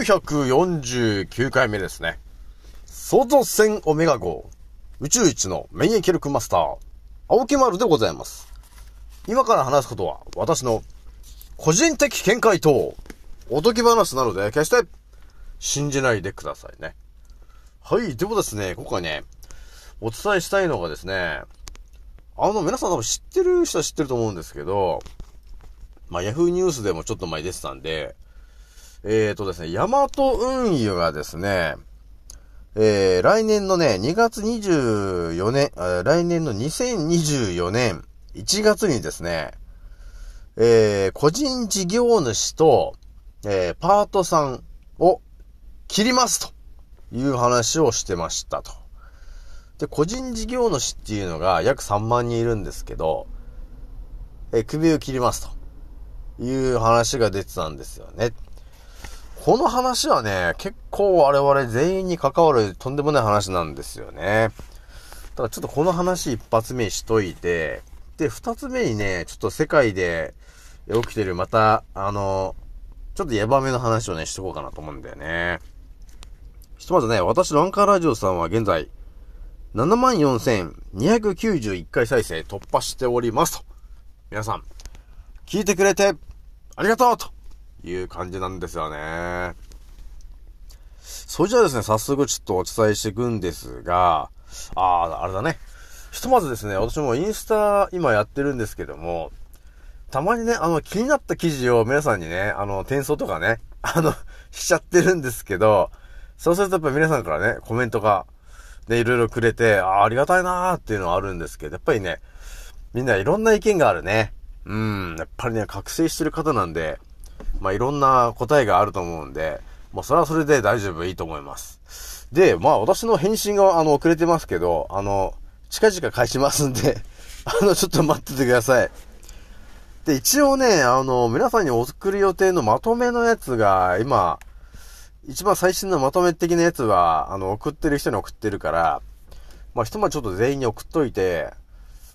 949回目ですね。創造船オメガ号、宇宙一の免疫力マスター、青木丸でございます。今から話すことは、私の個人的見解と、おとぎ話なので、決して、信じないでくださいね。はい、でもですね、今回ね、お伝えしたいのがですね、あの、皆さん多分知ってる人は知ってると思うんですけど、まあ、ヤフーニュースでもちょっと前出てたんで、えーとですね、ヤマト運輸がですね、えー、来年のね、2月24年、来年の2024年1月にですね、えー、個人事業主と、えー、パートさんを切りますという話をしてましたと。で、個人事業主っていうのが約3万人いるんですけど、えー、首を切りますという話が出てたんですよね。この話はね、結構我々全員に関わるとんでもない話なんですよね。ただちょっとこの話一発目しといて、で、二つ目にね、ちょっと世界で起きてるまた、あの、ちょっとヤバめの話をね、しとこうかなと思うんだよね。ひとまずね、私のアンカーラジオさんは現在、74,291回再生突破しておりますと。皆さん、聞いてくれて、ありがとうという感じなんですよね。それじゃあですね、早速ちょっとお伝えしていくんですが、ああ、あれだね。ひとまずですね、私もインスタ今やってるんですけども、たまにね、あの、気になった記事を皆さんにね、あの、転送とかね、あの、しちゃってるんですけど、そうするとやっぱ皆さんからね、コメントが、ね、いろいろくれて、ああ、ありがたいなーっていうのはあるんですけど、やっぱりね、みんないろんな意見があるね。うん、やっぱりね、覚醒してる方なんで、まあ、いろんな答えがあると思うんで、もうそれはそれで大丈夫、いいと思います。で、まあ、私の返信が、あの、遅れてますけど、あの、近々返しますんで、あの、ちょっと待っててください。で、一応ね、あの、皆さんにお送る予定のまとめのやつが、今、一番最新のまとめ的なやつは、あの、送ってる人に送ってるから、まあ、ひとまちょっと全員に送っといて、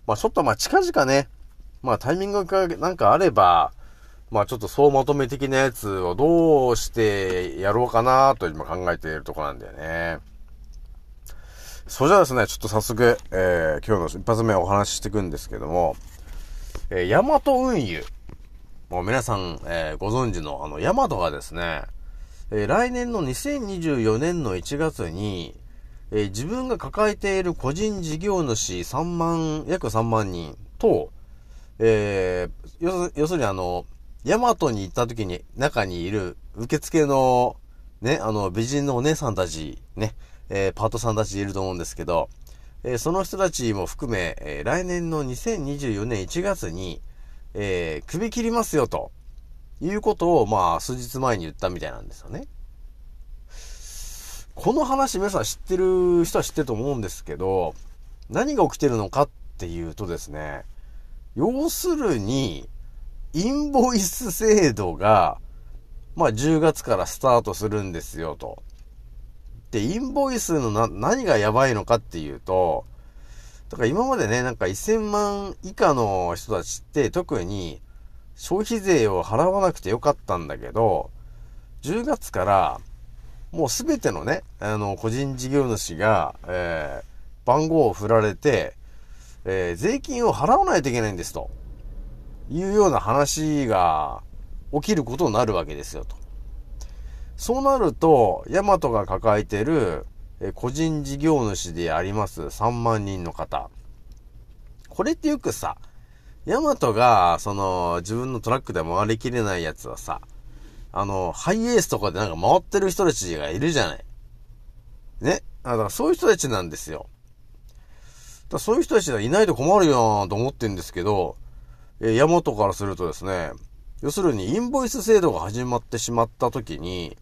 まあ、ちょっとま、近々ね、まあ、タイミングがなんかあれば、まあ、ちょっと総まとめ的なやつをどうしてやろうかなと今考えているとこなんだよね。それじゃあですね、ちょっと早速、えー、今日の一発目お話ししていくんですけども、えー、ヤマト運輸。もう皆さん、えー、ご存知のあの、ヤマトがですね、えー、来年の2024年の1月に、えー、自分が抱えている個人事業主3万、約3万人と、えー、要するにあの、ヤマトに行った時に中にいる受付の、ね、あの、美人のお姉さんたち、ね、えー、パートさんたちいると思うんですけど、えー、その人たちも含め、えー、来年の2024年1月に、え、首切りますよと、いうことを、まあ、数日前に言ったみたいなんですよね。この話皆さん知ってる人は知ってると思うんですけど、何が起きてるのかっていうとですね、要するに、インボイス制度が、まあ10月からスタートするんですよと。で、インボイスのな、何がやばいのかっていうと、だから今までね、なんか1000万以下の人たちって特に消費税を払わなくてよかったんだけど、10月からもうすべてのね、あの、個人事業主が、えー、番号を振られて、えー、税金を払わないといけないんですと。いうような話が起きることになるわけですよと。そうなると、ヤマトが抱えてる、個人事業主であります3万人の方。これってよくさ、ヤマトが、その、自分のトラックで回りきれないやつはさ、あの、ハイエースとかでなんか回ってる人たちがいるじゃない。ね？だからそういう人たちなんですよ。だそういう人たちがいないと困るよなと思ってるんですけど、えヤマトからするとですね、要するにインボイス制度が始まってしまった時に、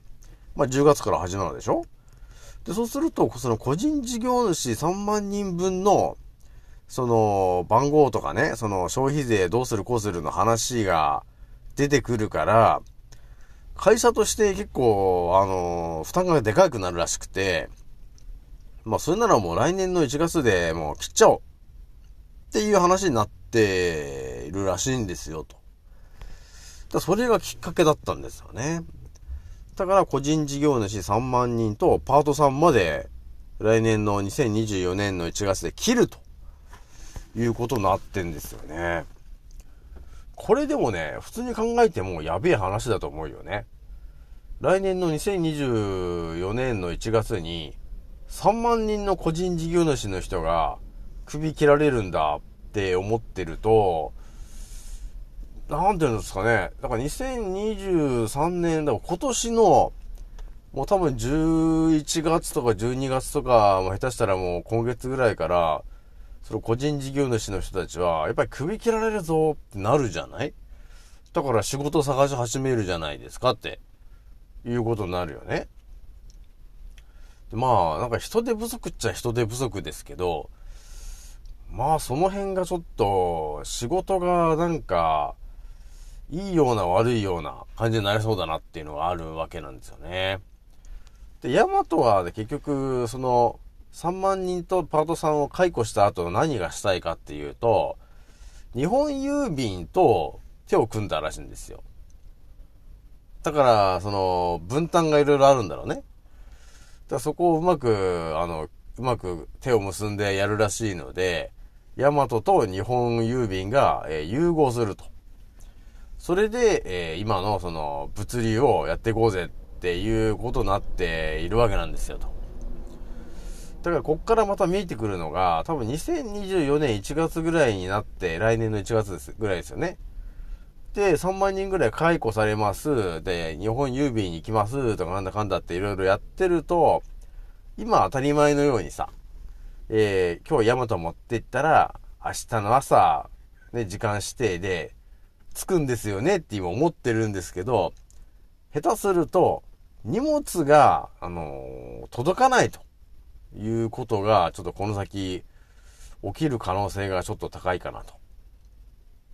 まあ、10月から始まるでしょ？で、そうすると、その個人事業主3万人分の、その、番号とかね、その消費税どうするこうするの話が出てくるから、会社として結構、あの、負担がでかくなるらしくて、まあ、それならもう来年の1月でもう切っちゃおうっていう話になっっているらしいんですよ、と。だそれがきっかけだったんですよね。だから個人事業主3万人とパートさんまで来年の2024年の1月で切るということになってんですよね。これでもね、普通に考えてもやべえ話だと思うよね。来年の2024年の1月に3万人の個人事業主の人が首切られるんだって思ってると、なんていうんですかね。だから2023年、だから今年の、もう多分11月とか12月とか、もう下手したらもう今月ぐらいから、その個人事業主の人たちは、やっぱり首切られるぞってなるじゃない？だから仕事探し始めるじゃないですかって、いうことになるよね。まあ、なんか人手不足っちゃ人手不足ですけど、まあその辺がちょっと仕事がなんかいいような悪いような感じになりそうだなっていうのがあるわけなんですよね。で、ヤマトは、ね、結局その3万人とパートさんを解雇した後何がしたいかっていうと、日本郵便と手を組んだらしいんですよ。だから、その、分担がいろいろあるんだろうね。だからそこをうまく、あの、うまく手を結んでやるらしいので、ヤマトと日本郵便が、え、融合すると。それで、え、今のその物流をやっていこうぜっていうことになっているわけなんですよと。だからこっからまた見えてくるのが、多分2024年1月ぐらいになって、来年の1月です、ぐらいですよね。で、3万人ぐらい解雇されます。で、日本郵便に行きます。とかなんだかんだっていろいろやってると、今当たり前のようにさ、えー、今日ヤマト持って行ったら、明日の朝、ね、時間指定で、着くんですよねって今思ってるんですけど、下手すると、荷物が、あのー、届かないということが、ちょっとこの先、起きる可能性がちょっと高いかなと。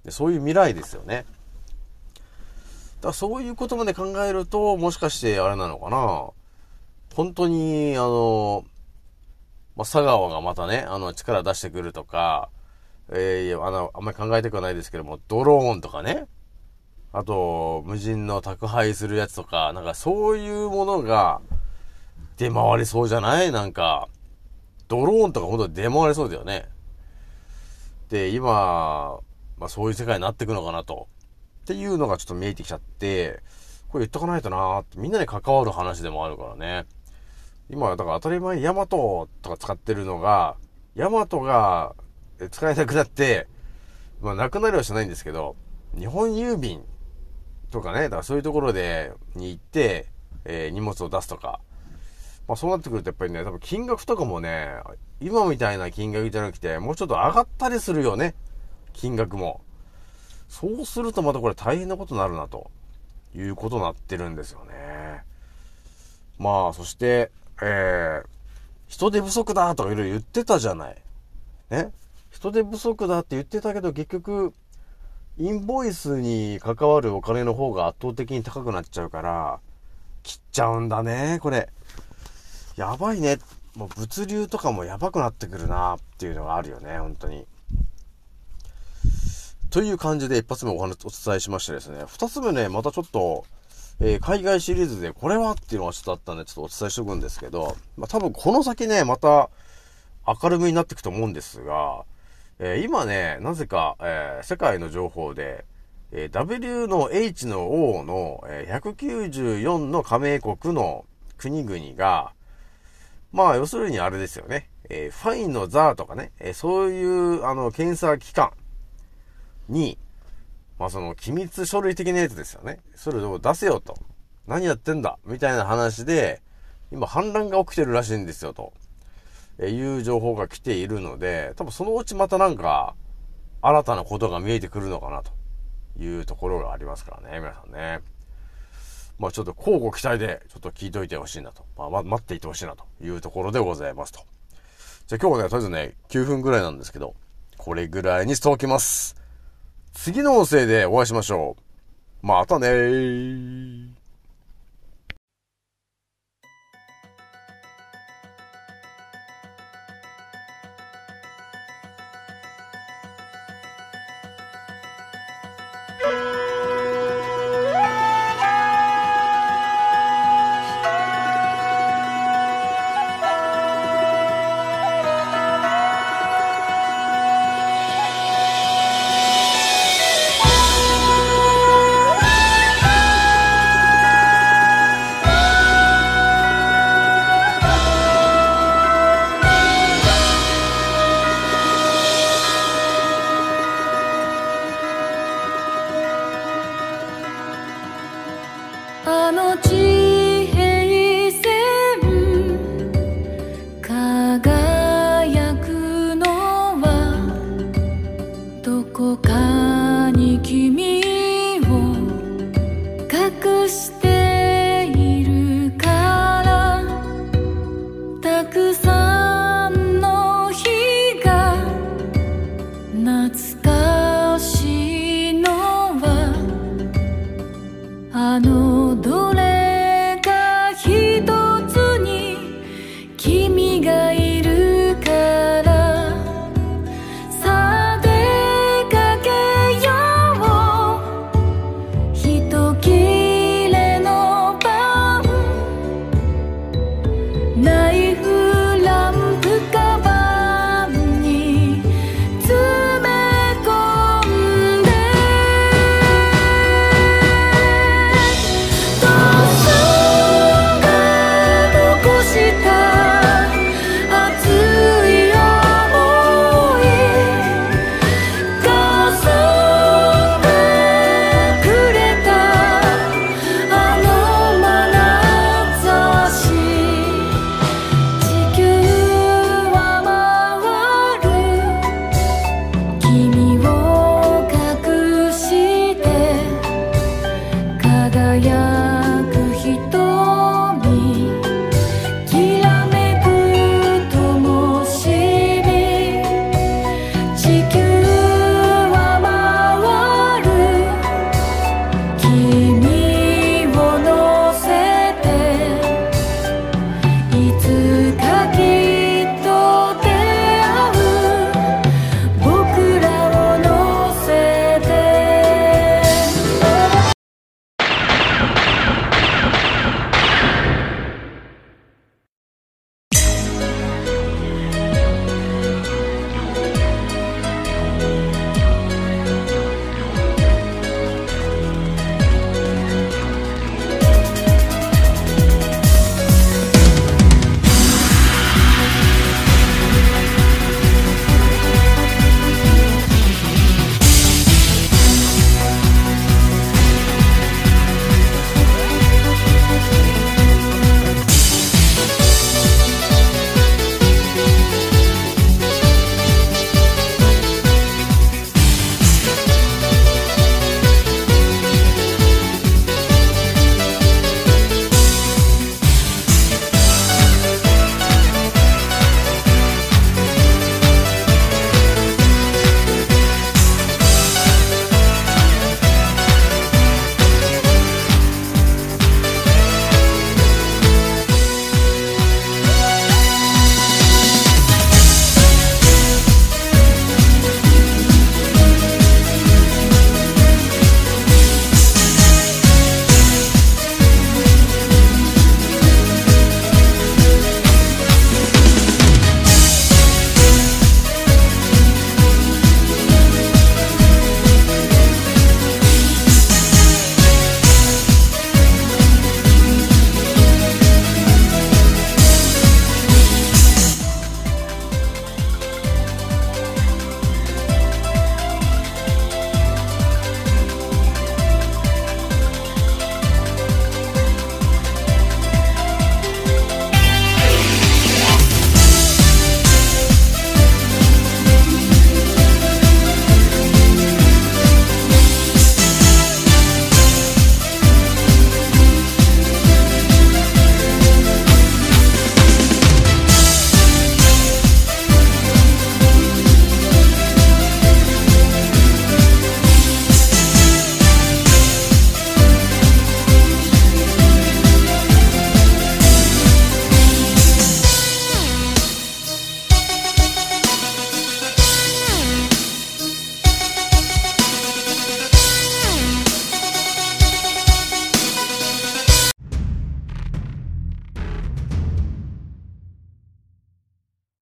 でそういう未来ですよね。だそういうことまで考えると、もしかしてあれなのかな本当に、あのーまあ、佐川がまたね、あの、力出してくるとか、えー、あの、あんまり考えたくはないですけども、ドローンとかね、あと、無人の宅配するやつとか、なんかそういうものが出回りそうじゃない？なんか、ドローンとかほんと出回りそうだよね。で、今、まあそういう世界になっていくのかなと。っていうのがちょっと見えてきちゃって、これ言っとかないとなーって、みんなに関わる話でもあるからね。今は、だから当たり前にヤマトとか使ってるのが、ヤマトが使えなくなって、まあなくなりはしないんですけど、日本郵便とかね、だからそういうところで、に行って、えー、荷物を出すとか、まあそうなってくるとやっぱりね、多分金額とかもね、今みたいな金額じゃなくて、もうちょっと上がったりするよね。金額も。そうするとまたこれ大変なことになるな、ということになってるんですよね。まあ、そして、えー、人手不足だとかいろいろ言ってたじゃない。ね？人手不足だって言ってたけど、結局、インボイスに関わるお金の方が圧倒的に高くなっちゃうから、切っちゃうんだね、これ。やばいね。もう物流とかもやばくなってくるなっていうのがあるよね、本当に。という感じで一発目お話お伝えしましてですね、二つ目ね、またちょっと、えー、海外シリーズでこれはっていうのがちょっとあったんで、ちょっとお伝えしておくんですけど、まあ、多分この先ね、また明るみになっていくと思うんですが、えー、今ね、なぜか、えー、世界の情報で、え W の H の O の、え194の加盟国の国々が、まあ、要するにあれですよね。えファインのザーとかね、えそういう、あの、検査機関に、まあその機密書類的なやつですよね。それを出せよと。何やってんだ？みたいな話で、今反乱が起きてるらしいんですよと。えいう情報が来ているので、多分そのうちまたなんか、新たなことが見えてくるのかなというところがありますからね、皆さんね。まあちょっと交互期待でちょっと聞いといてほしいなと。まあ、待っていてほしいなというところでございますと。じゃあ今日はね、とりあえずね、9分ぐらいなんですけど、これぐらいにしておきます。次の音声でお会いしましょう。またねー。